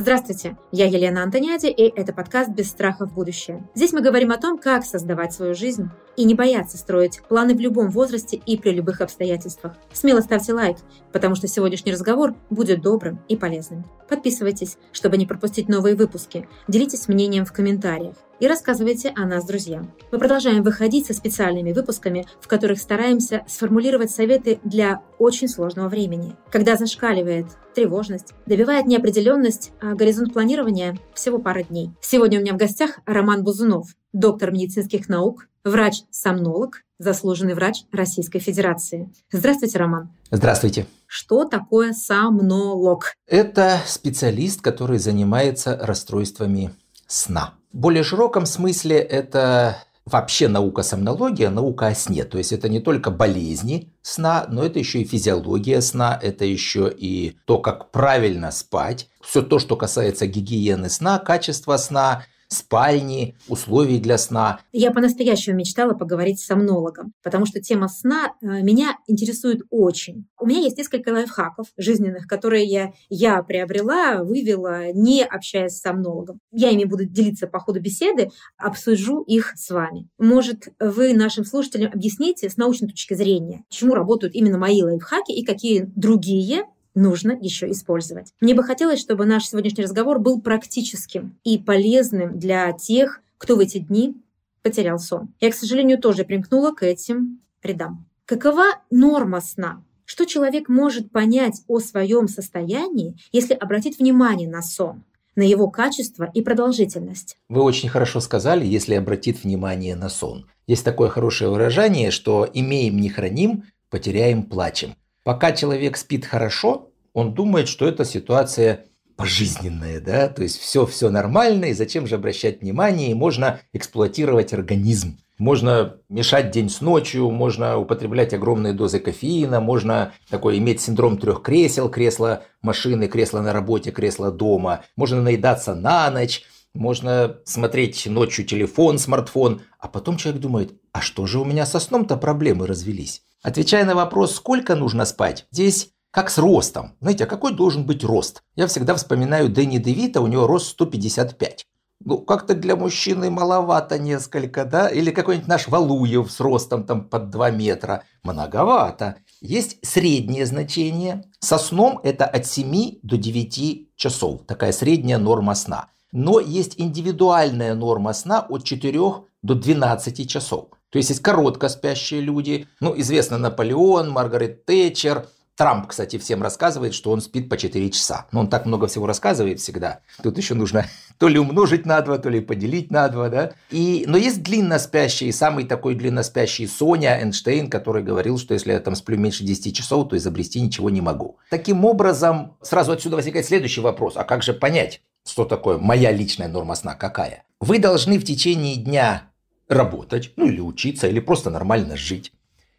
Здравствуйте, я Елена Антониади, и это подкаст «Без страха в будущее». Здесь мы говорим о том, как создавать свою жизнь и не бояться строить планы в любом возрасте и при любых обстоятельствах. Смело ставьте лайк, потому что сегодняшний разговор будет добрым и полезным. Подписывайтесь, чтобы не пропустить новые выпуски. Делитесь мнением в комментариях и рассказывайте о нас друзьям. Мы продолжаем выходить со специальными выпусками, в которых стараемся сформулировать советы для очень сложного времени, когда зашкаливает тревожность, добивает неопределенность, а горизонт планирования всего пара дней. Сегодня у меня в гостях Роман Бузунов, доктор медицинских наук, врач-сомнолог, заслуженный врач Российской Федерации. Здравствуйте, Роман. Здравствуйте. Что такое сомнолог? Это специалист, который занимается расстройствами сна. Более широком смысле это вообще наука сомнология, наука о сне. То есть это не только болезни сна, но это еще и физиология сна, это еще и то, как правильно спать. Все то, что касается гигиены сна, качества сна, спальни, условий для сна. Я по-настоящему мечтала поговорить с сомнологом, потому что тема сна э, меня интересует очень. У меня есть несколько лайфхаков жизненных, которые я, я приобрела, вывела, не общаясь с сомнологом. Я ими буду делиться по ходу беседы, обсужу их с вами. Может, вы нашим слушателям объясните с научной точки зрения, чему работают именно мои лайфхаки и какие другие нужно еще использовать. Мне бы хотелось, чтобы наш сегодняшний разговор был практическим и полезным для тех, кто в эти дни потерял сон. Я, к сожалению, тоже примкнула к этим рядам. Какова норма сна? Что человек может понять о своем состоянии, если обратить внимание на сон? на его качество и продолжительность. Вы очень хорошо сказали, если обратит внимание на сон. Есть такое хорошее выражение, что имеем не храним, потеряем плачем. Пока человек спит хорошо, он думает, что эта ситуация пожизненная, да, то есть все, все нормально, и зачем же обращать внимание, и можно эксплуатировать организм. Можно мешать день с ночью, можно употреблять огромные дозы кофеина, можно такой иметь синдром трех кресел, кресло машины, кресло на работе, кресло дома, можно наедаться на ночь, можно смотреть ночью телефон, смартфон, а потом человек думает, а что же у меня со сном-то проблемы развелись? Отвечая на вопрос, сколько нужно спать, здесь как с ростом. Знаете, а какой должен быть рост? Я всегда вспоминаю Дэнни Девита, у него рост 155. Ну, как-то для мужчины маловато несколько, да? Или какой-нибудь наш Валуев с ростом там под 2 метра. Многовато. Есть среднее значение. Со сном это от 7 до 9 часов. Такая средняя норма сна. Но есть индивидуальная норма сна от 4 до 12 часов. То есть есть коротко спящие люди. Ну, известно Наполеон, Маргарет Тэтчер – Трамп, кстати, всем рассказывает, что он спит по 4 часа. Но он так много всего рассказывает всегда. Тут еще нужно то ли умножить на 2, то ли поделить на 2. Да? И, но есть длинно спящий, самый такой длинно спящий Соня Эйнштейн, который говорил, что если я там сплю меньше 10 часов, то изобрести ничего не могу. Таким образом, сразу отсюда возникает следующий вопрос. А как же понять, что такое моя личная норма сна какая? Вы должны в течение дня работать, ну или учиться, или просто нормально жить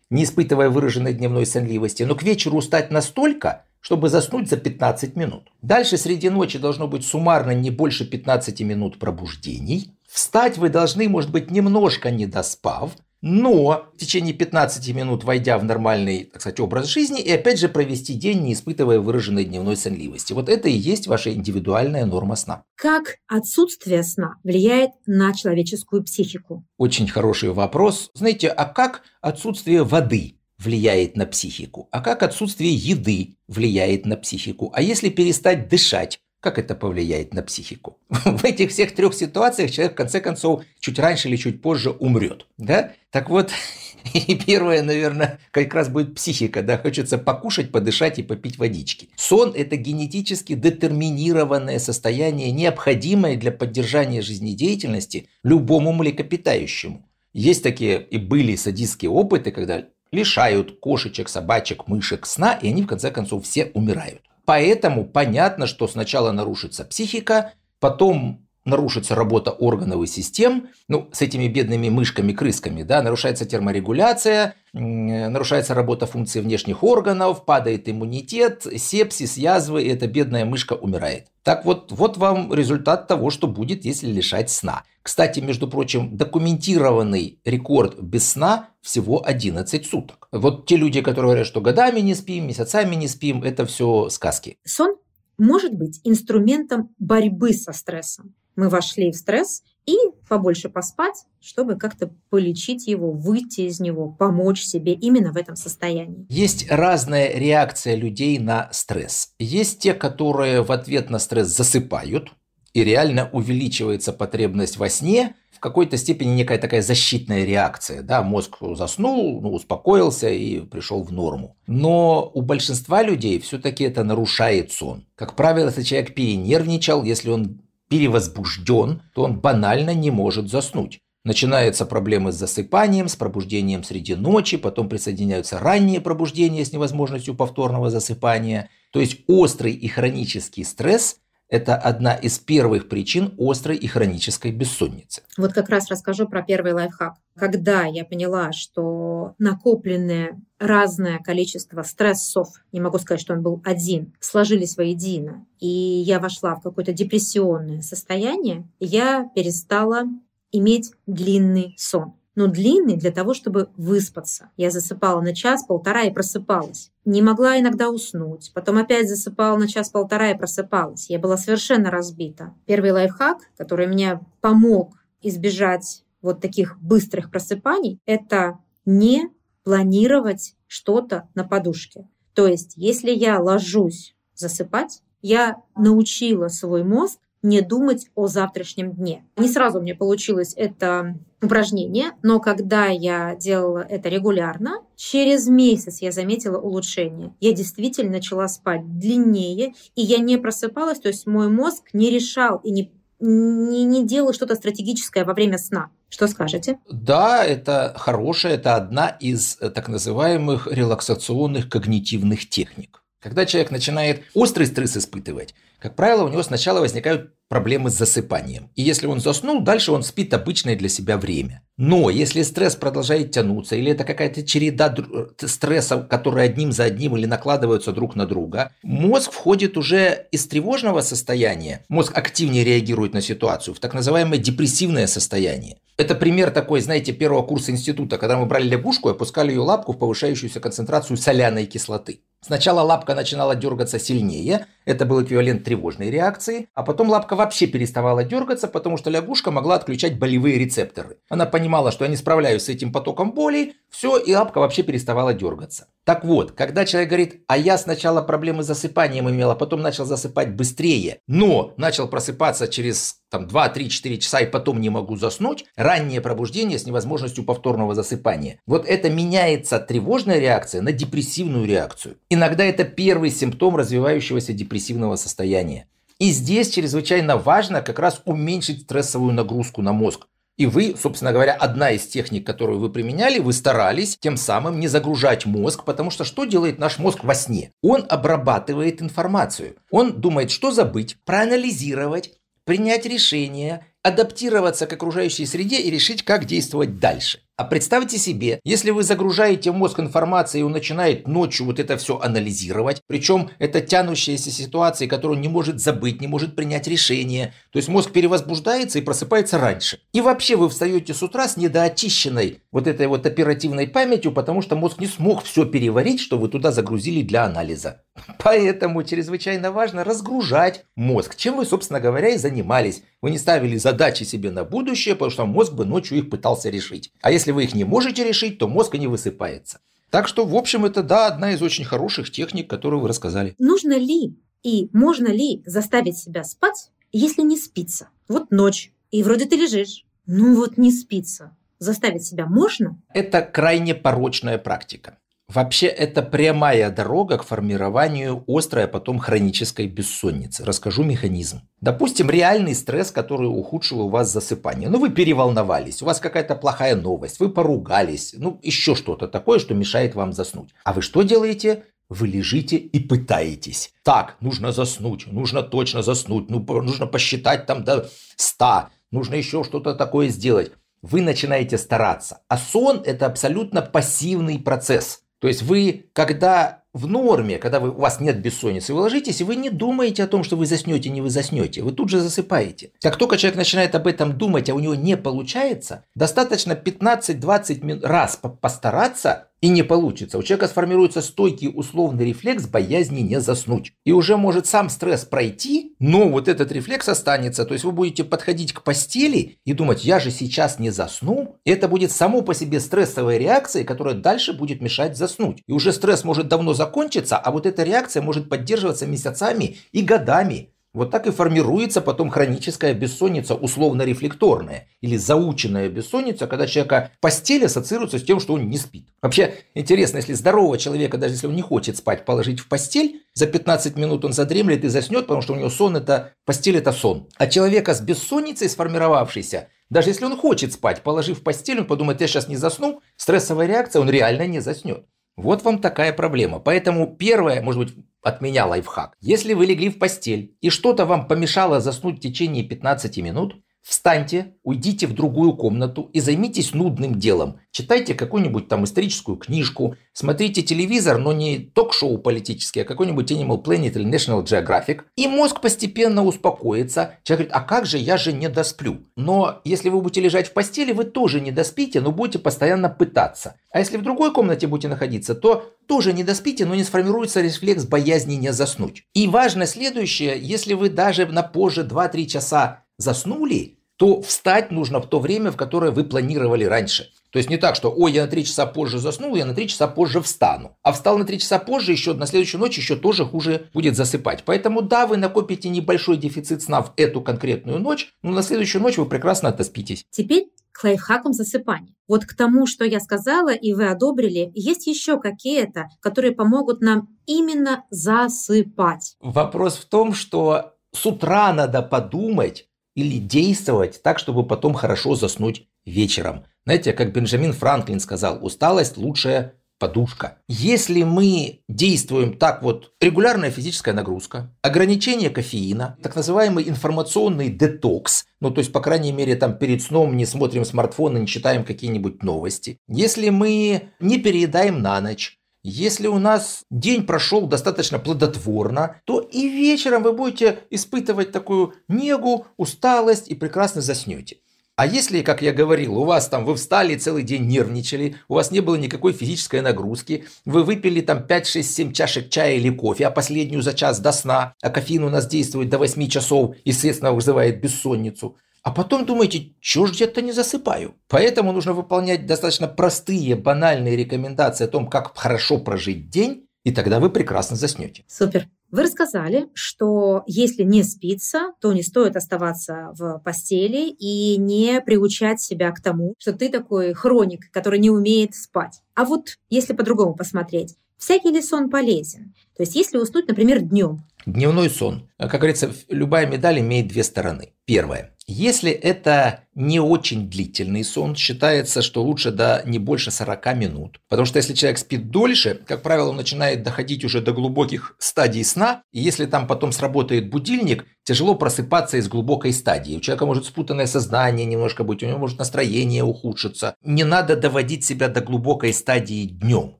не испытывая выраженной дневной сонливости, но к вечеру устать настолько, чтобы заснуть за 15 минут. Дальше среди ночи должно быть суммарно не больше 15 минут пробуждений. Встать вы должны, может быть, немножко не доспав, но в течение 15 минут войдя в нормальный, так сказать, образ жизни и опять же провести день, не испытывая выраженной дневной сонливости. Вот это и есть ваша индивидуальная норма сна. Как отсутствие сна влияет на человеческую психику? Очень хороший вопрос. Знаете, а как отсутствие воды влияет на психику? А как отсутствие еды влияет на психику? А если перестать дышать? Как это повлияет на психику? В этих всех трех ситуациях человек в конце концов чуть раньше или чуть позже умрет. Да? Так вот, и первое, наверное, как раз будет психика. Да? Хочется покушать, подышать и попить водички. Сон – это генетически детерминированное состояние, необходимое для поддержания жизнедеятельности любому млекопитающему. Есть такие и были садистские опыты, когда лишают кошечек, собачек, мышек сна, и они в конце концов все умирают. Поэтому понятно, что сначала нарушится психика, потом нарушится работа органов и систем, ну, с этими бедными мышками-крысками, да, нарушается терморегуляция, нарушается работа функций внешних органов, падает иммунитет, сепсис, язвы, и эта бедная мышка умирает. Так вот, вот вам результат того, что будет, если лишать сна. Кстати, между прочим, документированный рекорд без сна всего 11 суток. Вот те люди, которые говорят, что годами не спим, месяцами не спим, это все сказки. Сон может быть инструментом борьбы со стрессом. Мы вошли в стресс и побольше поспать, чтобы как-то полечить его, выйти из него, помочь себе именно в этом состоянии. Есть разная реакция людей на стресс. Есть те, которые в ответ на стресс засыпают, и реально увеличивается потребность во сне, в какой-то степени некая такая защитная реакция. Да, мозг заснул, ну, успокоился и пришел в норму. Но у большинства людей все-таки это нарушает сон. Как правило, если человек перенервничал, если он перевозбужден, то он банально не может заснуть. Начинаются проблемы с засыпанием, с пробуждением среди ночи, потом присоединяются ранние пробуждения с невозможностью повторного засыпания. То есть острый и хронический стресс – это одна из первых причин острой и хронической бессонницы. Вот как раз расскажу про первый лайфхак. Когда я поняла, что накопленное разное количество стрессов, не могу сказать, что он был один, сложились воедино, и я вошла в какое-то депрессионное состояние, я перестала иметь длинный сон. Но длинный для того, чтобы выспаться. Я засыпала на час-полтора и просыпалась. Не могла иногда уснуть. Потом опять засыпала на час-полтора и просыпалась. Я была совершенно разбита. Первый лайфхак, который мне помог избежать вот таких быстрых просыпаний, это не планировать что-то на подушке. То есть, если я ложусь засыпать, я научила свой мозг не думать о завтрашнем дне. Не сразу мне получилось это упражнение, но когда я делала это регулярно, через месяц я заметила улучшение. Я действительно начала спать длиннее, и я не просыпалась, то есть мой мозг не решал и не не, не делал что-то стратегическое во время сна. Что скажете? Да, это хорошее, это одна из э, так называемых релаксационных когнитивных техник. Когда человек начинает острый стресс испытывать, как правило, у него сначала возникают проблемы с засыпанием. И если он заснул, дальше он спит обычное для себя время. Но если стресс продолжает тянуться, или это какая-то череда стрессов, которые одним за одним или накладываются друг на друга, мозг входит уже из тревожного состояния, мозг активнее реагирует на ситуацию, в так называемое депрессивное состояние. Это пример такой, знаете, первого курса института, когда мы брали лягушку и опускали ее лапку в повышающуюся концентрацию соляной кислоты. Сначала лапка начинала дергаться сильнее, это был эквивалент тревожной реакции, а потом лапка вообще переставала дергаться, потому что лягушка могла отключать болевые рецепторы. Она понимала, что я не справляюсь с этим потоком боли, все, и лапка вообще переставала дергаться. Так вот, когда человек говорит, а я сначала проблемы с засыпанием имел, а потом начал засыпать быстрее, но начал просыпаться через там 2-3-4 часа и потом не могу заснуть, раннее пробуждение с невозможностью повторного засыпания. Вот это меняется тревожная реакция на депрессивную реакцию. Иногда это первый симптом развивающегося депрессивного состояния. И здесь чрезвычайно важно как раз уменьшить стрессовую нагрузку на мозг. И вы, собственно говоря, одна из техник, которую вы применяли, вы старались тем самым не загружать мозг, потому что что делает наш мозг во сне? Он обрабатывает информацию. Он думает, что забыть, проанализировать, принять решение, адаптироваться к окружающей среде и решить, как действовать дальше. А представьте себе, если вы загружаете мозг информацией, он начинает ночью вот это все анализировать, причем это тянущаяся ситуация, которую он не может забыть, не может принять решение. То есть мозг перевозбуждается и просыпается раньше. И вообще вы встаете с утра с недоочищенной вот этой вот оперативной памятью, потому что мозг не смог все переварить, что вы туда загрузили для анализа. Поэтому чрезвычайно важно разгружать мозг, чем вы, собственно говоря, и занимались. Вы не ставили задачи себе на будущее, потому что мозг бы ночью их пытался решить. А если вы их не можете решить, то мозг и не высыпается. Так что, в общем, это, да, одна из очень хороших техник, которую вы рассказали. Нужно ли и можно ли заставить себя спать, если не спится? Вот ночь, и вроде ты лежишь. Ну вот не спится. Заставить себя можно? Это крайне порочная практика. Вообще это прямая дорога к формированию острой, а потом хронической бессонницы. Расскажу механизм. Допустим, реальный стресс, который ухудшил у вас засыпание. Ну, вы переволновались, у вас какая-то плохая новость, вы поругались, ну, еще что-то такое, что мешает вам заснуть. А вы что делаете? Вы лежите и пытаетесь. Так, нужно заснуть, нужно точно заснуть, ну, нужно посчитать там до 100, нужно еще что-то такое сделать. Вы начинаете стараться. А сон – это абсолютно пассивный процесс. То есть вы, когда в норме, когда вы, у вас нет бессонницы, вы ложитесь, и вы не думаете о том, что вы заснете, не вы заснете. Вы тут же засыпаете. Как только человек начинает об этом думать, а у него не получается, достаточно 15-20 раз постараться, И не получится. У человека сформируется стойкий условный рефлекс боязни не заснуть. И уже может сам стресс пройти, но вот этот рефлекс останется. То есть вы будете подходить к постели и думать, я же сейчас не засну. И это будет само по себе стрессовая реакция, которая дальше будет мешать заснуть. И уже стресс может давно закончиться, а вот эта реакция может поддерживаться месяцами и годами. Вот так и формируется потом хроническая бессонница, условно-рефлекторная или заученная бессонница, когда человека постель ассоциируется с тем, что он не спит. Вообще интересно, если здорового человека, даже если он не хочет спать, положить в постель, за 15 минут он задремлет и заснет, потому что у него сон это, постель это сон. А человека с бессонницей сформировавшейся, даже если он хочет спать, положив в постель, он подумает, я сейчас не засну, стрессовая реакция, он реально не заснет. Вот вам такая проблема. Поэтому первое, может быть, от меня лайфхак. Если вы легли в постель и что-то вам помешало заснуть в течение 15 минут, Встаньте, уйдите в другую комнату и займитесь нудным делом. Читайте какую-нибудь там историческую книжку, смотрите телевизор, но не ток-шоу политические, а какой-нибудь Animal Planet или National Geographic. И мозг постепенно успокоится. Человек говорит, а как же, я же не досплю. Но если вы будете лежать в постели, вы тоже не доспите, но будете постоянно пытаться. А если в другой комнате будете находиться, то тоже не доспите, но не сформируется рефлекс боязни не заснуть. И важно следующее, если вы даже на позже 2-3 часа заснули, то встать нужно в то время, в которое вы планировали раньше. То есть не так, что ой, я на 3 часа позже заснул, я на 3 часа позже встану. А встал на 3 часа позже, еще на следующую ночь еще тоже хуже будет засыпать. Поэтому да, вы накопите небольшой дефицит сна в эту конкретную ночь, но на следующую ночь вы прекрасно отоспитесь. Теперь к лайфхакам засыпания. Вот к тому, что я сказала, и вы одобрили, есть еще какие-то, которые помогут нам именно засыпать. Вопрос в том, что с утра надо подумать, или действовать так, чтобы потом хорошо заснуть вечером. Знаете, как Бенджамин Франклин сказал, усталость лучшая подушка. Если мы действуем так вот, регулярная физическая нагрузка, ограничение кофеина, так называемый информационный детокс, ну то есть, по крайней мере, там перед сном не смотрим смартфоны, не читаем какие-нибудь новости. Если мы не переедаем на ночь, если у нас день прошел достаточно плодотворно, то и вечером вы будете испытывать такую негу, усталость и прекрасно заснете. А если, как я говорил, у вас там вы встали целый день нервничали, у вас не было никакой физической нагрузки, вы выпили там 5, 6, 7 чашек чая или кофе, а последнюю за час до сна, а кофеин у нас действует до 8 часов и, естественно, вызывает бессонницу – а потом думаете, чё ж где-то не засыпаю. Поэтому нужно выполнять достаточно простые, банальные рекомендации о том, как хорошо прожить день, и тогда вы прекрасно заснете. Супер. Вы рассказали, что если не спится, то не стоит оставаться в постели и не приучать себя к тому, что ты такой хроник, который не умеет спать. А вот если по-другому посмотреть, всякий ли сон полезен? То есть если уснуть, например, днем. Дневной сон. Как говорится, любая медаль имеет две стороны. Первое. Если это не очень длительный сон, считается, что лучше до не больше 40 минут. Потому что если человек спит дольше, как правило, он начинает доходить уже до глубоких стадий сна. И если там потом сработает будильник, тяжело просыпаться из глубокой стадии. У человека может спутанное сознание немножко быть, у него может настроение ухудшиться. Не надо доводить себя до глубокой стадии днем.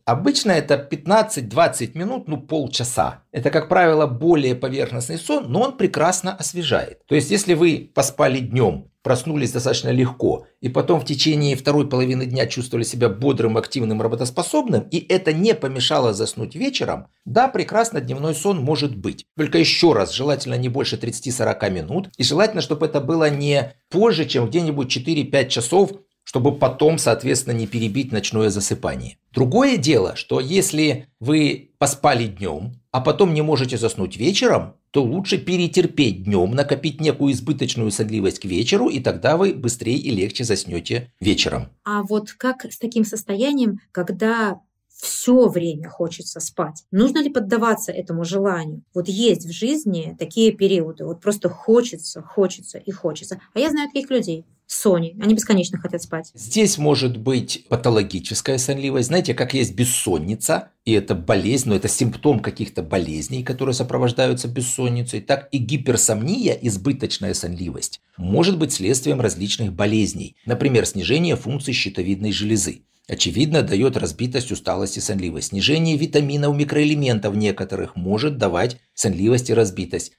Обычно это 15-20 минут, ну полчаса. Это, как правило, более поверхностный сон, но он прекрасно освежает. То есть, если вы поспали днем, проснулись достаточно легко, и потом в течение второй половины дня чувствовали себя бодрым, активным, работоспособным, и это не помешало заснуть вечером, да, прекрасно дневной сон может быть. Только еще раз, желательно не больше 30-40 минут, и желательно, чтобы это было не позже, чем где-нибудь 4-5 часов чтобы потом, соответственно, не перебить ночное засыпание. Другое дело, что если вы поспали днем, а потом не можете заснуть вечером, то лучше перетерпеть днем, накопить некую избыточную сонливость к вечеру, и тогда вы быстрее и легче заснете вечером. А вот как с таким состоянием, когда все время хочется спать. Нужно ли поддаваться этому желанию? Вот есть в жизни такие периоды, вот просто хочется, хочется и хочется. А я знаю таких людей. Сони. Они бесконечно хотят спать. Здесь может быть патологическая сонливость. Знаете, как есть бессонница, и это болезнь, но это симптом каких-то болезней, которые сопровождаются бессонницей, так и гиперсомния, избыточная сонливость, может быть следствием различных болезней. Например, снижение функций щитовидной железы. Очевидно, дает разбитость, усталость и сонливость. Снижение витаминов, микроэлементов некоторых может давать сонливость и разбитость.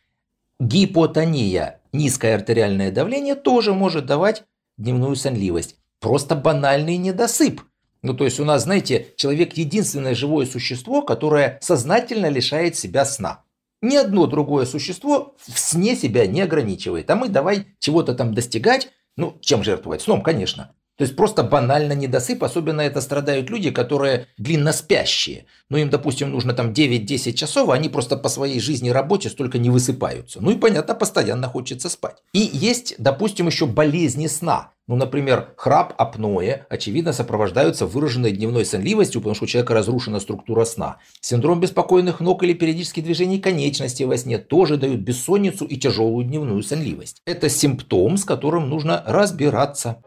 Гипотония, низкое артериальное давление тоже может давать дневную сонливость. Просто банальный недосып. Ну, то есть у нас, знаете, человек единственное живое существо, которое сознательно лишает себя сна. Ни одно другое существо в сне себя не ограничивает. А мы давай чего-то там достигать. Ну, чем жертвовать? Сном, конечно. То есть просто банально недосып, особенно это страдают люди, которые длинно спящие. Ну им, допустим, нужно там 9-10 часов, а они просто по своей жизни работе столько не высыпаются. Ну и понятно, постоянно хочется спать. И есть, допустим, еще болезни сна. Ну, например, храп, апноэ, очевидно, сопровождаются выраженной дневной сонливостью, потому что у человека разрушена структура сна. Синдром беспокойных ног или периодические движения конечностей во сне тоже дают бессонницу и тяжелую дневную сонливость. Это симптом, с которым нужно разбираться.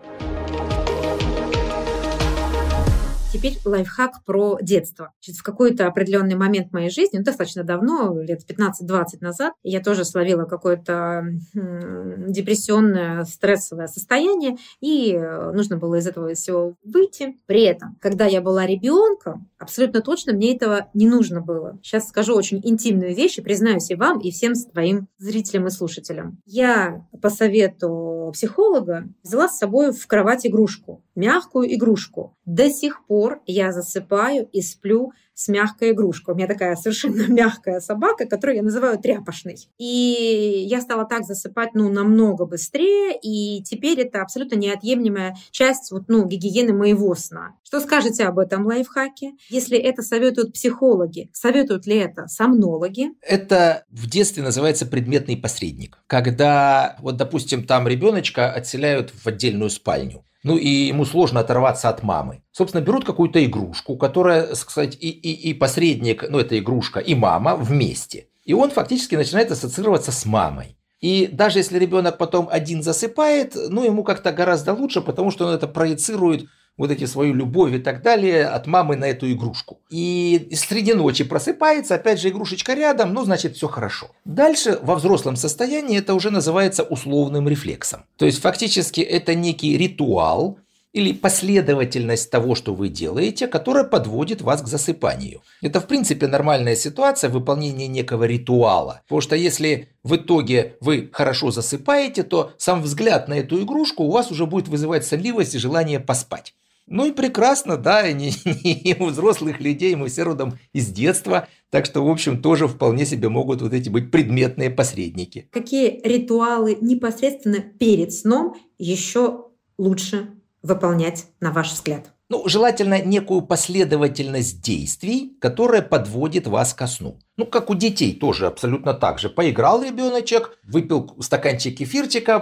Теперь лайфхак про детство. В какой-то определенный момент моей жизни, ну, достаточно давно, лет 15-20 назад, я тоже словила какое-то депрессионное, стрессовое состояние, и нужно было из этого всего выйти. При этом, когда я была ребенком, абсолютно точно мне этого не нужно было. Сейчас скажу очень интимную вещь, и признаюсь и вам, и всем твоим зрителям и слушателям. Я по совету психолога взяла с собой в кровать игрушку, мягкую игрушку. До сих пор пор я засыпаю и сплю с мягкой игрушкой. У меня такая совершенно мягкая собака, которую я называю тряпошной. И я стала так засыпать, ну, намного быстрее, и теперь это абсолютно неотъемлемая часть вот, ну, гигиены моего сна. Что скажете об этом лайфхаке? Если это советуют психологи, советуют ли это сомнологи? Это в детстве называется предметный посредник. Когда, вот, допустим, там ребеночка отселяют в отдельную спальню, ну и ему сложно оторваться от мамы. Собственно, берут какую-то игрушку, которая, сказать, и, и, и посредник, ну это игрушка, и мама вместе. И он фактически начинает ассоциироваться с мамой. И даже если ребенок потом один засыпает, ну ему как-то гораздо лучше, потому что он это проецирует вот эти свою любовь и так далее от мамы на эту игрушку. И среди ночи просыпается, опять же игрушечка рядом, ну значит все хорошо. Дальше во взрослом состоянии это уже называется условным рефлексом. То есть фактически это некий ритуал, или последовательность того, что вы делаете, которая подводит вас к засыпанию. Это, в принципе, нормальная ситуация выполнения некого ритуала. Потому что если в итоге вы хорошо засыпаете, то сам взгляд на эту игрушку у вас уже будет вызывать сонливость и желание поспать. Ну и прекрасно, да, и, не, не у взрослых людей, мы все родом из детства, так что, в общем, тоже вполне себе могут вот эти быть предметные посредники. Какие ритуалы непосредственно перед сном еще лучше выполнять, на ваш взгляд? Ну, желательно некую последовательность действий, которая подводит вас ко сну. Ну, как у детей тоже абсолютно так же. Поиграл ребеночек, выпил стаканчик кефирчика,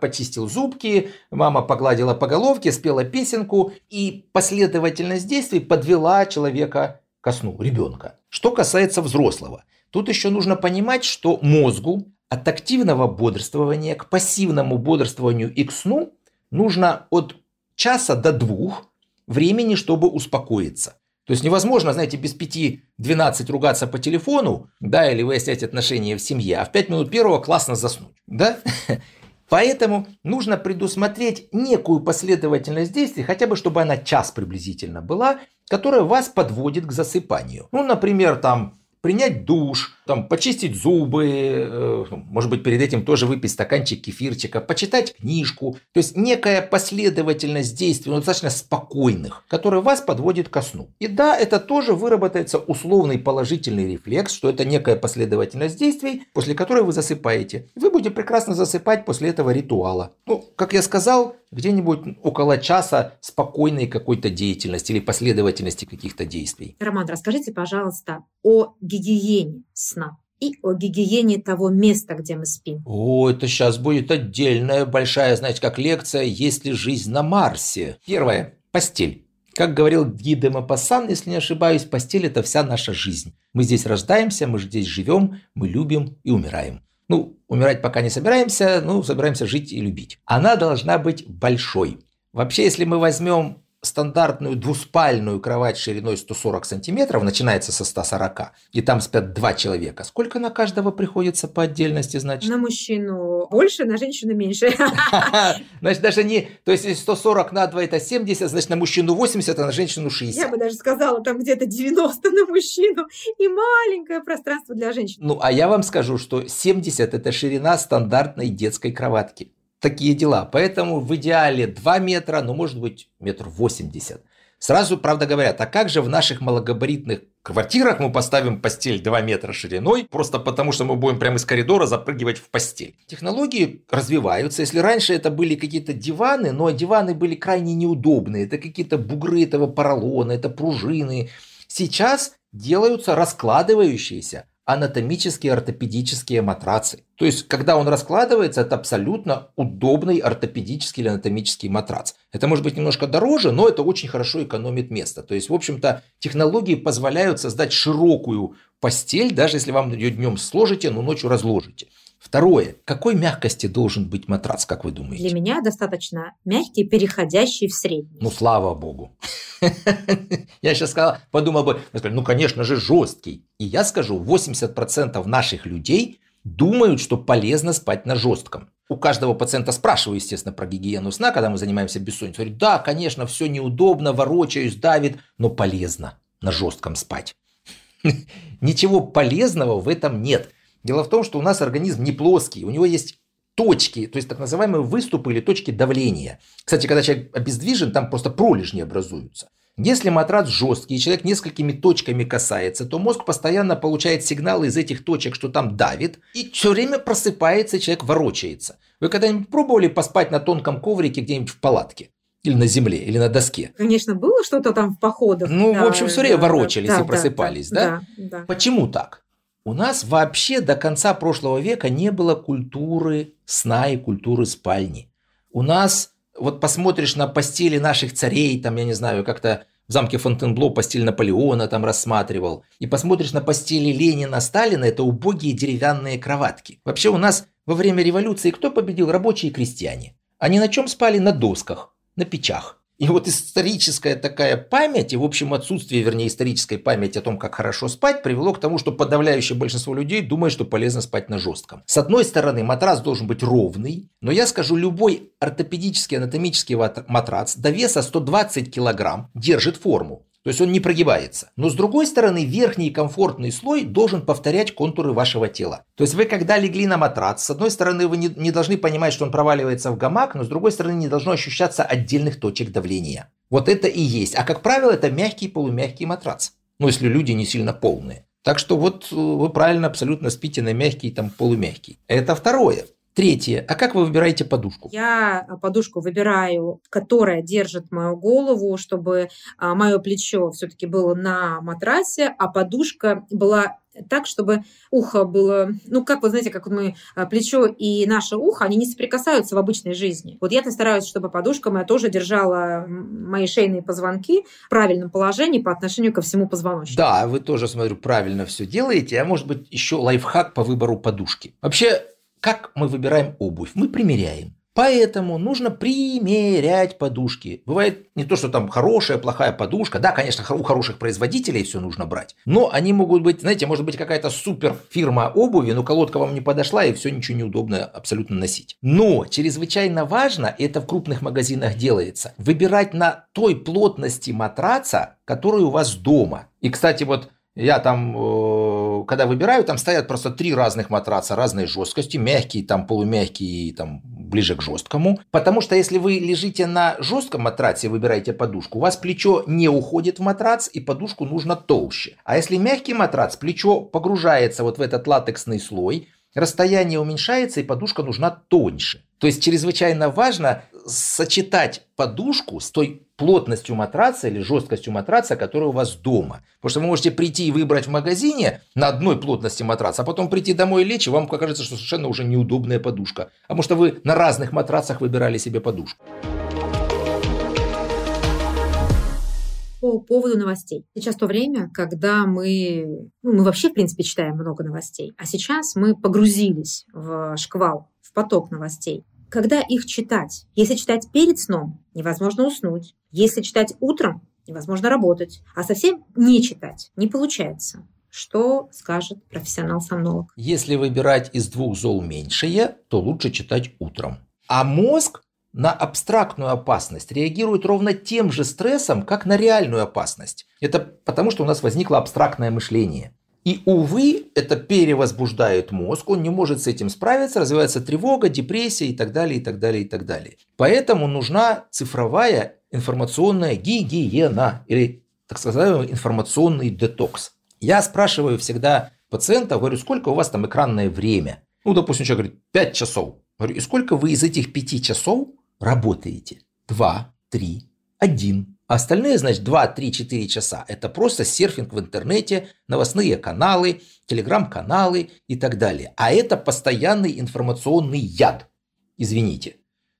почистил зубки, мама погладила по головке, спела песенку, и последовательность действий подвела человека ко сну, ребенка. Что касается взрослого, тут еще нужно понимать, что мозгу от активного бодрствования к пассивному бодрствованию и к сну нужно от часа до двух времени, чтобы успокоиться. То есть невозможно, знаете, без 5-12 ругаться по телефону, да, или выяснять отношения в семье, а в 5 минут первого классно заснуть, да? Поэтому нужно предусмотреть некую последовательность действий, хотя бы чтобы она час приблизительно была, которая вас подводит к засыпанию. Ну, например, там принять душ, там, почистить зубы, э, может быть, перед этим тоже выпить стаканчик кефирчика, почитать книжку. То есть некая последовательность действий, ну, достаточно спокойных, которая вас подводит ко сну. И да, это тоже выработается условный положительный рефлекс, что это некая последовательность действий, после которой вы засыпаете. Вы будете прекрасно засыпать после этого ритуала. Ну, как я сказал, где-нибудь около часа спокойной какой-то деятельности или последовательности каких-то действий. Роман, расскажите, пожалуйста, о гигиене сна и о гигиене того места, где мы спим. О, это сейчас будет отдельная большая, знаете, как лекция «Есть ли жизнь на Марсе?». Первое. Постель. Как говорил Ги де Мапассан, если не ошибаюсь, постель – это вся наша жизнь. Мы здесь рождаемся, мы здесь живем, мы любим и умираем. Ну, умирать пока не собираемся, ну, собираемся жить и любить. Она должна быть большой. Вообще, если мы возьмем стандартную двуспальную кровать шириной 140 сантиметров, начинается со 140, и там спят два человека. Сколько на каждого приходится по отдельности, значит? На мужчину больше, на женщину меньше. Значит, даже не... То есть, если 140 на 2 это 70, значит, на мужчину 80, а на женщину 60. Я бы даже сказала, там где-то 90 на мужчину и маленькое пространство для женщин. Ну, а я вам скажу, что 70 это ширина стандартной детской кроватки такие дела. Поэтому в идеале 2 метра, ну может быть метр восемьдесят. Сразу, правда, говорят, а как же в наших малогабаритных квартирах мы поставим постель 2 метра шириной, просто потому что мы будем прямо из коридора запрыгивать в постель. Технологии развиваются. Если раньше это были какие-то диваны, но диваны были крайне неудобные, это какие-то бугры этого поролона, это пружины. Сейчас делаются раскладывающиеся анатомические ортопедические матрацы. То есть, когда он раскладывается, это абсолютно удобный ортопедический или анатомический матрац. Это может быть немножко дороже, но это очень хорошо экономит место. То есть, в общем-то, технологии позволяют создать широкую постель, даже если вам ее днем сложите, но ночью разложите. Второе. Какой мягкости должен быть матрац, как вы думаете? Для меня достаточно мягкий, переходящий в средний. Ну, слава богу. Я сейчас сказал, подумал бы, ну, конечно же, жесткий. И я скажу, 80% наших людей думают, что полезно спать на жестком. У каждого пациента спрашиваю, естественно, про гигиену сна, когда мы занимаемся бессонницей. Говорю, да, конечно, все неудобно, ворочаюсь, давит, но полезно на жестком спать. Ничего полезного в этом нет. Дело в том, что у нас организм не плоский, у него есть точки, то есть так называемые выступы или точки давления. Кстати, когда человек обездвижен, там просто пролежни образуются. Если матрац жесткий и человек несколькими точками касается, то мозг постоянно получает сигналы из этих точек, что там давит, и все время просыпается, и человек ворочается. Вы когда-нибудь пробовали поспать на тонком коврике где-нибудь в палатке? Или на земле, или на доске. Конечно, было что-то там в походах. Ну, да, в общем, все время да, ворочались да, и просыпались, да? Да, да? Почему так? У нас вообще до конца прошлого века не было культуры сна и культуры спальни. У нас, вот посмотришь на постели наших царей, там, я не знаю, как-то в замке Фонтенбло постель Наполеона там рассматривал, и посмотришь на постели Ленина, Сталина, это убогие деревянные кроватки. Вообще у нас во время революции кто победил? Рабочие и крестьяне. Они на чем спали? На досках, на печах. И вот историческая такая память, и в общем отсутствие, вернее, исторической памяти о том, как хорошо спать, привело к тому, что подавляющее большинство людей думает, что полезно спать на жестком. С одной стороны, матрас должен быть ровный, но я скажу, любой ортопедический анатомический матрац до веса 120 килограмм держит форму. То есть он не прогибается. Но с другой стороны, верхний комфортный слой должен повторять контуры вашего тела. То есть вы когда легли на матрац, с одной стороны вы не, не должны понимать, что он проваливается в гамак, но с другой стороны не должно ощущаться отдельных точек давления. Вот это и есть. А как правило, это мягкий полумягкий матрац. Ну, если люди не сильно полные. Так что вот э, вы правильно абсолютно спите на мягкий, там полумягкий. Это второе. Третье. А как вы выбираете подушку? Я подушку выбираю, которая держит мою голову, чтобы а, мое плечо все-таки было на матрасе, а подушка была так, чтобы ухо было, ну, как вы знаете, как мы, а, плечо и наше ухо, они не соприкасаются в обычной жизни. Вот я-то стараюсь, чтобы подушка моя тоже держала мои шейные позвонки в правильном положении по отношению ко всему позвоночнику. Да, вы тоже, смотрю, правильно все делаете. А может быть, еще лайфхак по выбору подушки. Вообще, как мы выбираем обувь? Мы примеряем. Поэтому нужно примерять подушки. Бывает не то, что там хорошая, плохая подушка. Да, конечно, у хороших производителей все нужно брать. Но они могут быть, знаете, может быть какая-то супер фирма обуви, но колодка вам не подошла и все ничего неудобно абсолютно носить. Но чрезвычайно важно, это в крупных магазинах делается, выбирать на той плотности матраца, который у вас дома. И, кстати, вот я там, э, когда выбираю, там стоят просто три разных матраца разной жесткости, мягкий, там полумягкий и там ближе к жесткому. Потому что если вы лежите на жестком матраце и выбираете подушку, у вас плечо не уходит в матрац и подушку нужно толще. А если мягкий матрац, плечо погружается вот в этот латексный слой, расстояние уменьшается и подушка нужна тоньше. То есть чрезвычайно важно сочетать подушку с той плотностью матраца или жесткостью матраца, которая у вас дома. Потому что вы можете прийти и выбрать в магазине на одной плотности матраца, а потом прийти домой и лечь, и вам покажется, что совершенно уже неудобная подушка. А потому что вы на разных матрацах выбирали себе подушку. по поводу новостей. Сейчас то время, когда мы, ну, мы вообще, в принципе, читаем много новостей, а сейчас мы погрузились в шквал, в поток новостей. Когда их читать? Если читать перед сном, невозможно уснуть. Если читать утром, невозможно работать. А совсем не читать не получается. Что скажет профессионал-сомнолог? Если выбирать из двух зол меньшее, то лучше читать утром. А мозг на абстрактную опасность реагирует ровно тем же стрессом, как на реальную опасность. Это потому, что у нас возникло абстрактное мышление. И, увы, это перевозбуждает мозг, он не может с этим справиться, развивается тревога, депрессия и так далее, и так далее, и так далее. Поэтому нужна цифровая информационная гигиена или, так сказать, информационный детокс. Я спрашиваю всегда пациента, говорю, сколько у вас там экранное время? Ну, допустим, человек говорит, 5 часов. Говорю, и сколько вы из этих 5 часов работаете? 2, 3, 1. Остальные, значит, 2, 3, 4 часа – это просто серфинг в интернете, новостные каналы, телеграм-каналы и так далее. А это постоянный информационный яд. Извините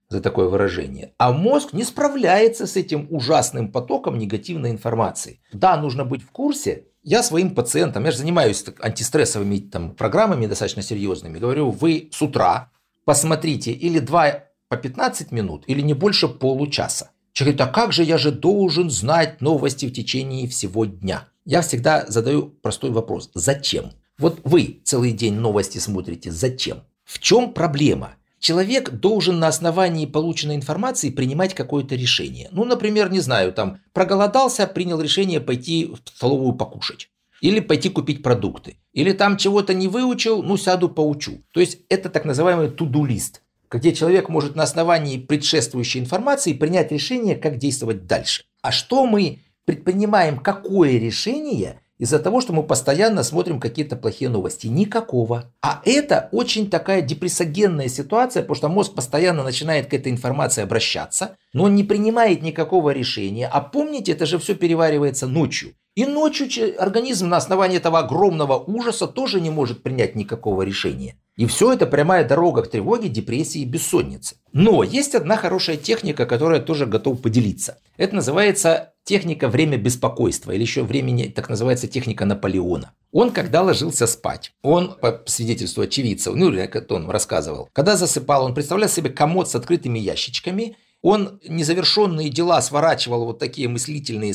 за такое выражение. А мозг не справляется с этим ужасным потоком негативной информации. Да, нужно быть в курсе. Я своим пациентам, я же занимаюсь антистрессовыми там, программами достаточно серьезными, говорю, вы с утра посмотрите или 2 по 15 минут, или не больше получаса. Человек говорит, а как же я же должен знать новости в течение всего дня? Я всегда задаю простой вопрос. Зачем? Вот вы целый день новости смотрите. Зачем? В чем проблема? Человек должен на основании полученной информации принимать какое-то решение. Ну, например, не знаю, там проголодался, принял решение пойти в столовую покушать. Или пойти купить продукты. Или там чего-то не выучил, ну сяду поучу. То есть это так называемый туду-лист где человек может на основании предшествующей информации принять решение, как действовать дальше. А что мы предпринимаем, какое решение из-за того, что мы постоянно смотрим какие-то плохие новости? Никакого. А это очень такая депрессогенная ситуация, потому что мозг постоянно начинает к этой информации обращаться, но он не принимает никакого решения. А помните, это же все переваривается ночью. И ночью организм на основании этого огромного ужаса тоже не может принять никакого решения. И все это прямая дорога к тревоге, депрессии и бессоннице. Но есть одна хорошая техника, которая тоже готов поделиться. Это называется техника время беспокойства, или еще времени, так называется техника Наполеона. Он, когда ложился спать, он, по свидетельству очевидцев, ну, или как он рассказывал, когда засыпал, он представлял себе комод с открытыми ящичками, он незавершенные дела сворачивал вот такие мыслительные,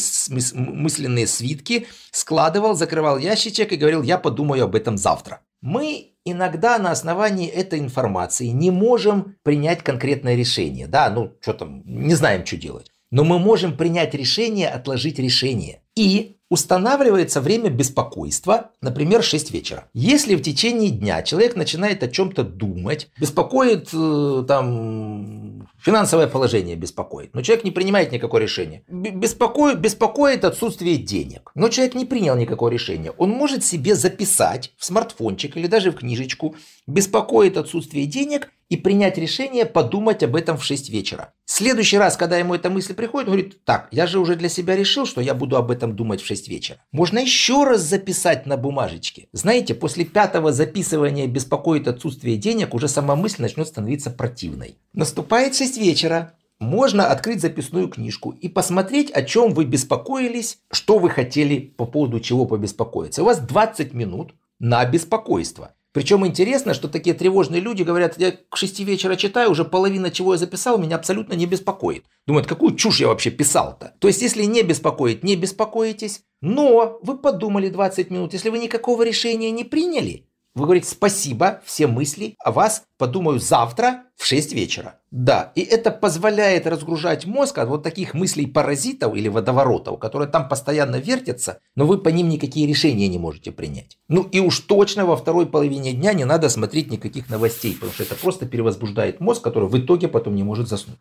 мысленные свитки, складывал, закрывал ящичек и говорил, я подумаю об этом завтра. Мы иногда на основании этой информации не можем принять конкретное решение. Да, ну что там, не знаем, что делать. Но мы можем принять решение, отложить решение. И устанавливается время беспокойства, например, 6 вечера. Если в течение дня человек начинает о чем-то думать, беспокоит э, там финансовое положение беспокоит, но человек не принимает никакого решения. Беспокоит, беспокоит отсутствие денег, но человек не принял никакого решения. Он может себе записать в смартфончик или даже в книжечку, беспокоит отсутствие денег и принять решение подумать об этом в 6 вечера. В следующий раз, когда ему эта мысль приходит, он говорит, так, я же уже для себя решил, что я буду об этом думать в 6 вечера. Можно еще раз записать на бумажечке. Знаете, после пятого записывания беспокоит отсутствие денег, уже сама мысль начнет становиться противной. Наступает 6 вечера, можно открыть записную книжку и посмотреть, о чем вы беспокоились, что вы хотели по поводу чего побеспокоиться. У вас 20 минут на беспокойство. Причем интересно, что такие тревожные люди говорят, я к 6 вечера читаю, уже половина чего я записал, меня абсолютно не беспокоит. Думают, какую чушь я вообще писал-то? То есть, если не беспокоит, не беспокоитесь, но вы подумали 20 минут, если вы никакого решения не приняли, вы говорите спасибо, все мысли о вас подумаю завтра в 6 вечера. Да, и это позволяет разгружать мозг от вот таких мыслей паразитов или водоворотов, которые там постоянно вертятся, но вы по ним никакие решения не можете принять. Ну и уж точно во второй половине дня не надо смотреть никаких новостей, потому что это просто перевозбуждает мозг, который в итоге потом не может заснуть.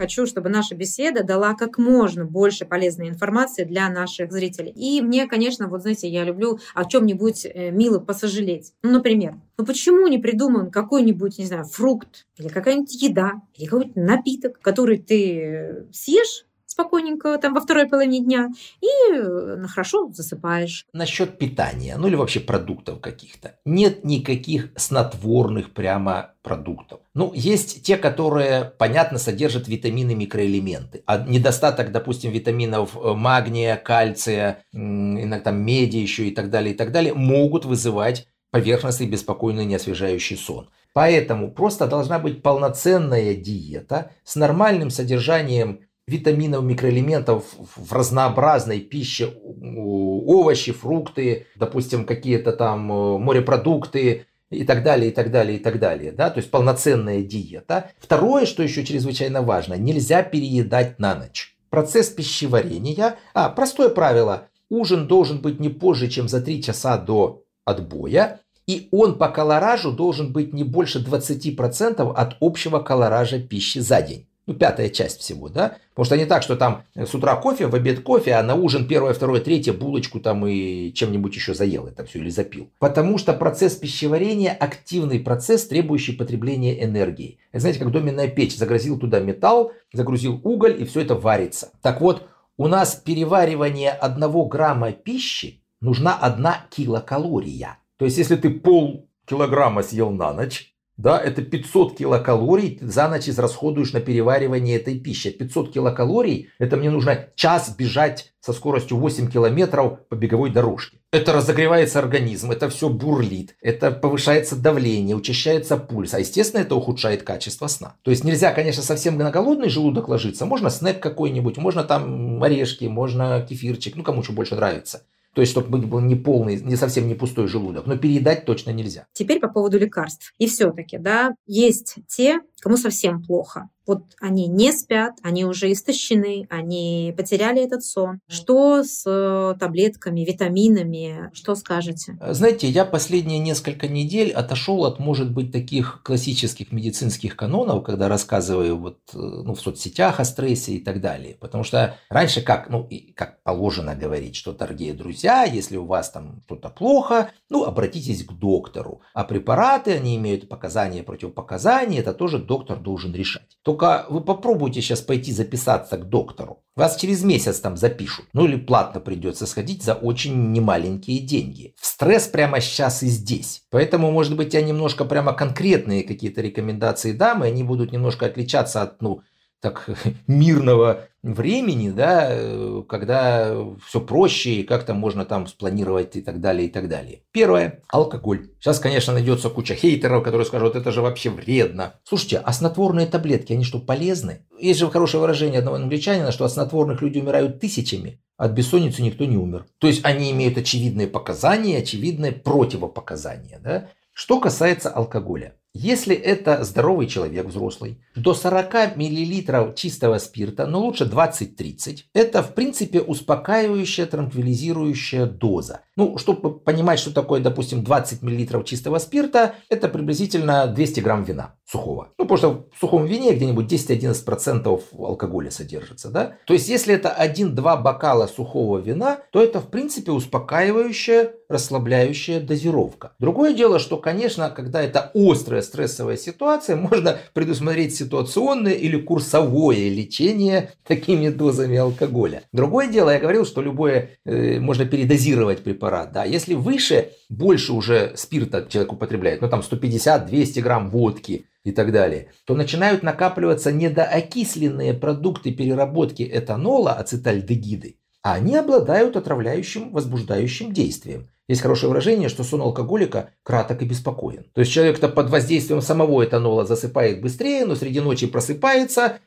Хочу, чтобы наша беседа дала как можно больше полезной информации для наших зрителей. И мне, конечно, вот знаете, я люблю о чем-нибудь э, мило посожалеть. Ну, например, ну почему не придуман какой-нибудь, не знаю, фрукт или какая-нибудь еда или какой-нибудь напиток, который ты съешь спокойненько там во второй половине дня и э, хорошо засыпаешь. Насчет питания, ну или вообще продуктов каких-то. Нет никаких снотворных прямо продуктов. Ну, есть те, которые, понятно, содержат витамины, микроэлементы. А недостаток, допустим, витаминов э, магния, кальция, иногда там меди еще и так далее, и так далее, могут вызывать поверхностный, беспокойный, неосвежающий сон. Поэтому просто должна быть полноценная диета с нормальным содержанием витаминов, микроэлементов в разнообразной пище, овощи, фрукты, допустим, какие-то там э, морепродукты и так далее, и так далее, и так далее. Да? То есть полноценная диета. Второе, что еще чрезвычайно важно, нельзя переедать на ночь. процесс пищеварения. А, простое правило. Ужин должен быть не позже, чем за 3 часа до отбоя. И он по колоражу должен быть не больше 20% от общего колоража пищи за день ну, пятая часть всего, да, потому что не так, что там с утра кофе, в обед кофе, а на ужин первое, второе, третье булочку там и чем-нибудь еще заел это все или запил. Потому что процесс пищеварения – активный процесс, требующий потребления энергии. Это знаете, как доменная печь, загрузил туда металл, загрузил уголь и все это варится. Так вот, у нас переваривание одного грамма пищи нужна одна килокалория. То есть, если ты пол килограмма съел на ночь, да, это 500 килокалорий за ночь израсходуешь на переваривание этой пищи. 500 килокалорий, это мне нужно час бежать со скоростью 8 километров по беговой дорожке. Это разогревается организм, это все бурлит, это повышается давление, учащается пульс, а естественно это ухудшает качество сна. То есть нельзя, конечно, совсем на голодный желудок ложиться, можно снэк какой-нибудь, можно там орешки, можно кефирчик, ну кому что больше нравится. То есть, чтобы был не полный, не совсем не пустой желудок. Но переедать точно нельзя. Теперь по поводу лекарств. И все-таки, да, есть те, кому совсем плохо. Вот они не спят, они уже истощены, они потеряли этот сон. Что с э, таблетками, витаминами? Что скажете? Знаете, я последние несколько недель отошел от, может быть, таких классических медицинских канонов, когда рассказываю вот, э, ну, в соцсетях о стрессе и так далее. Потому что раньше, как, ну, и как положено говорить, что, дорогие друзья, если у вас там что-то плохо, ну, обратитесь к доктору. А препараты, они имеют показания, противопоказания, это тоже доктор должен решать. Только вы попробуйте сейчас пойти записаться к доктору. Вас через месяц там запишут. Ну или платно придется сходить за очень немаленькие деньги. В стресс прямо сейчас и здесь. Поэтому, может быть, я немножко прямо конкретные какие-то рекомендации дам, и они будут немножко отличаться от, ну, так мирного времени, да, э, когда все проще и как-то можно там спланировать и так далее, и так далее. Первое – алкоголь. Сейчас, конечно, найдется куча хейтеров, которые скажут, это же вообще вредно. Слушайте, а снотворные таблетки, они что, полезны? Есть же хорошее выражение одного англичанина, что от снотворных люди умирают тысячами, а от бессонницы никто не умер. То есть они имеют очевидные показания, очевидные противопоказания. Да? Что касается алкоголя. Если это здоровый человек, взрослый, до 40 мл чистого спирта, но лучше 20-30, это в принципе успокаивающая, транквилизирующая доза. Ну, чтобы понимать, что такое, допустим, 20 мл чистого спирта, это приблизительно 200 грамм вина сухого. Ну, потому что в сухом вине где-нибудь 10-11% алкоголя содержится, да? То есть, если это 1-2 бокала сухого вина, то это, в принципе, успокаивающая, расслабляющая дозировка. Другое дело, что, конечно, когда это острая стрессовая ситуация, можно предусмотреть ситуационное или курсовое лечение такими дозами алкоголя. Другое дело, я говорил, что любое э, можно передозировать препарат. Да. Если выше, больше уже спирта человек употребляет, ну там 150-200 грамм водки и так далее, то начинают накапливаться недоокисленные продукты переработки этанола, ацетальдегиды, а они обладают отравляющим, возбуждающим действием. Есть хорошее выражение, что сон алкоголика краток и беспокоен. То есть человек-то под воздействием самого этанола засыпает быстрее, но среди ночи просыпается,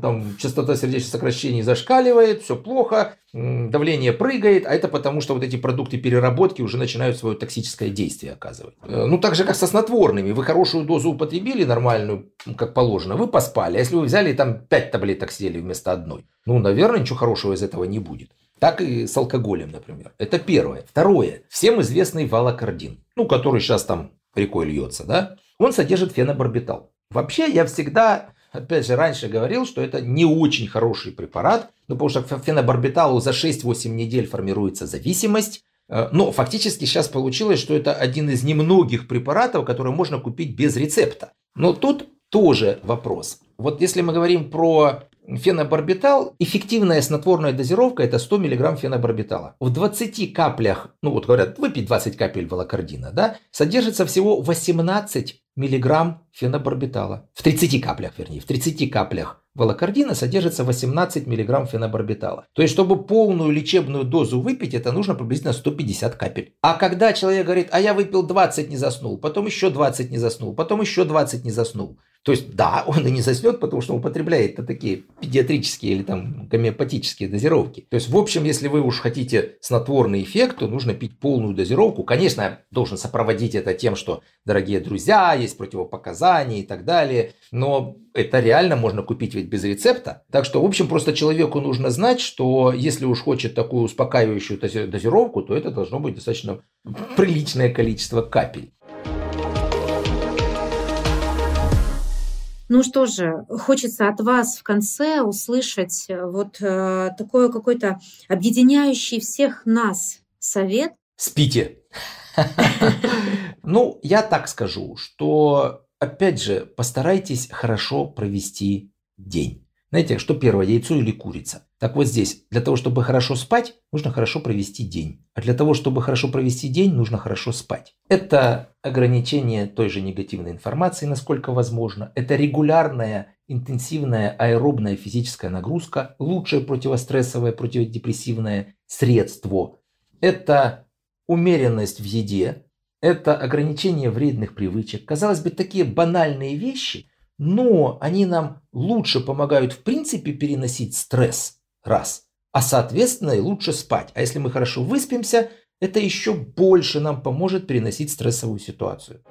там частота сердечных сокращений зашкаливает, все плохо, давление прыгает, а это потому, что вот эти продукты переработки уже начинают свое токсическое действие оказывать. Э, ну, так же, как со снотворными. Вы хорошую дозу употребили, нормальную, как положено, вы поспали. А если вы взяли там 5 таблеток съели вместо одной, ну, наверное, ничего хорошего из этого не будет так и с алкоголем, например. Это первое. Второе. Всем известный валокардин, ну, который сейчас там рекой льется, да, он содержит фенобарбитал. Вообще, я всегда, опять же, раньше говорил, что это не очень хороший препарат, ну, потому что фенобарбиталу за 6-8 недель формируется зависимость, э, но фактически сейчас получилось, что это один из немногих препаратов, которые можно купить без рецепта. Но тут тоже вопрос. Вот если мы говорим про фенобарбитал, эффективная снотворная дозировка это 100 мг фенобарбитала. В 20 каплях, ну вот говорят, выпить 20 капель волокордина, да, содержится всего 18 мг фенобарбитала. В 30 каплях, вернее, в 30 каплях волокордина содержится 18 мг фенобарбитала. То есть, чтобы полную лечебную дозу выпить, это нужно приблизительно 150 капель. А когда человек говорит, а я выпил 20, не заснул, потом еще 20 не заснул, потом еще 20 не заснул, То есть, да, он и не заснет, потому что употребляет такие педиатрические или там гомеопатические дозировки. То есть, в общем, если вы уж хотите снотворный эффект, то нужно пить полную дозировку. Конечно, я должен сопроводить это тем, что, дорогие друзья, есть противопоказания и так далее. Но это реально можно купить ведь без рецепта. Так что, в общем, просто человеку нужно знать, что если уж хочет такую успокаивающую дозировку, то это должно быть достаточно приличное количество капель. Ну что же, хочется от вас в конце услышать э, вот э, такой какой-то объединяющий всех нас совет. Спите. Ну, я так скажу, что, опять же, постарайтесь хорошо провести день. Знаете, что первое, яйцо или курица? Так вот здесь, для того, чтобы хорошо спать, нужно хорошо провести день. А для того, чтобы хорошо провести день, нужно хорошо спать. Это ограничение той же негативной информации, насколько возможно. Это регулярная, интенсивная аэробная физическая нагрузка, лучшее противострессовое, противодепрессивное средство. Это умеренность в еде, это ограничение вредных привычек. Казалось бы, такие банальные вещи – но они нам лучше помогают в принципе переносить стресс, раз, а соответственно и лучше спать. А если мы хорошо выспимся, это еще больше нам поможет переносить стрессовую ситуацию.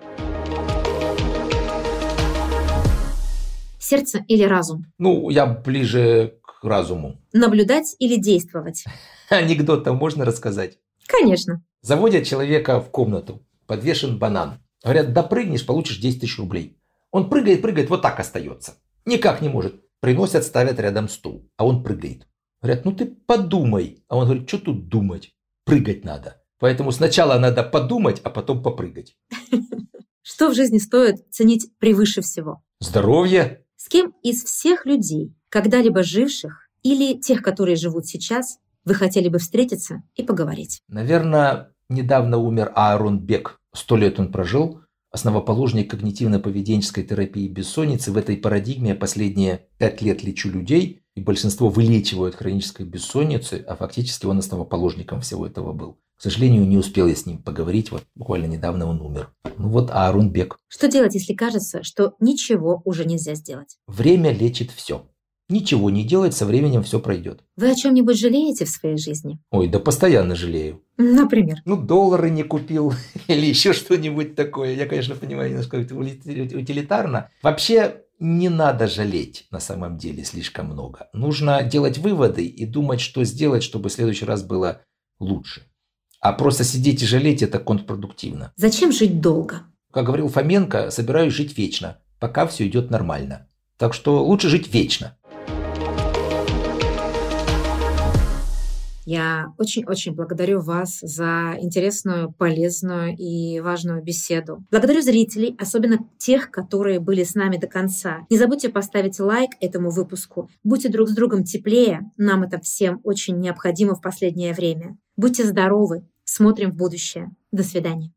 Сердце или разум? Ну, я ближе к разуму. Наблюдать или действовать? Анекдот-то можно рассказать? Конечно. Заводят человека в комнату, подвешен банан. Говорят, допрыгнешь, получишь 10 тысяч рублей. Он прыгает, прыгает, вот так остается. Никак не может. Приносят, ставят рядом стул, а он прыгает. Говорят, ну ты подумай. А он говорит, что тут думать? Прыгать надо. Поэтому сначала надо подумать, а потом попрыгать. Что в жизни стоит ценить превыше всего? Здоровье. С кем из всех людей, когда-либо живших или тех, которые живут сейчас, вы хотели бы встретиться и поговорить? Наверное, недавно умер Аарон Бек. Сто лет он прожил основоположник когнитивно-поведенческой терапии бессонницы. В этой парадигме я последние пять лет лечу людей, и большинство вылечивают хронической бессонницы, а фактически он основоположником всего этого был. К сожалению, не успел я с ним поговорить, вот буквально недавно он умер. Ну вот Аарон Бек. Что делать, если кажется, что ничего уже нельзя сделать? Время лечит все. Ничего не делать, со временем все пройдет. Вы о чем-нибудь жалеете в своей жизни? Ой, да постоянно жалею. Например? Ну, доллары не купил или еще что-нибудь такое. Я, конечно, понимаю, немножко утилитарно. Вообще, не надо жалеть на самом деле слишком много. Нужно делать выводы и думать, что сделать, чтобы в следующий раз было лучше. А просто сидеть и жалеть – это контрпродуктивно. Зачем жить долго? Как говорил Фоменко, собираюсь жить вечно, пока все идет нормально. Так что лучше жить вечно. Я очень-очень благодарю вас за интересную, полезную и важную беседу. Благодарю зрителей, особенно тех, которые были с нами до конца. Не забудьте поставить лайк этому выпуску. Будьте друг с другом теплее. Нам это всем очень необходимо в последнее время. Будьте здоровы. Смотрим в будущее. До свидания.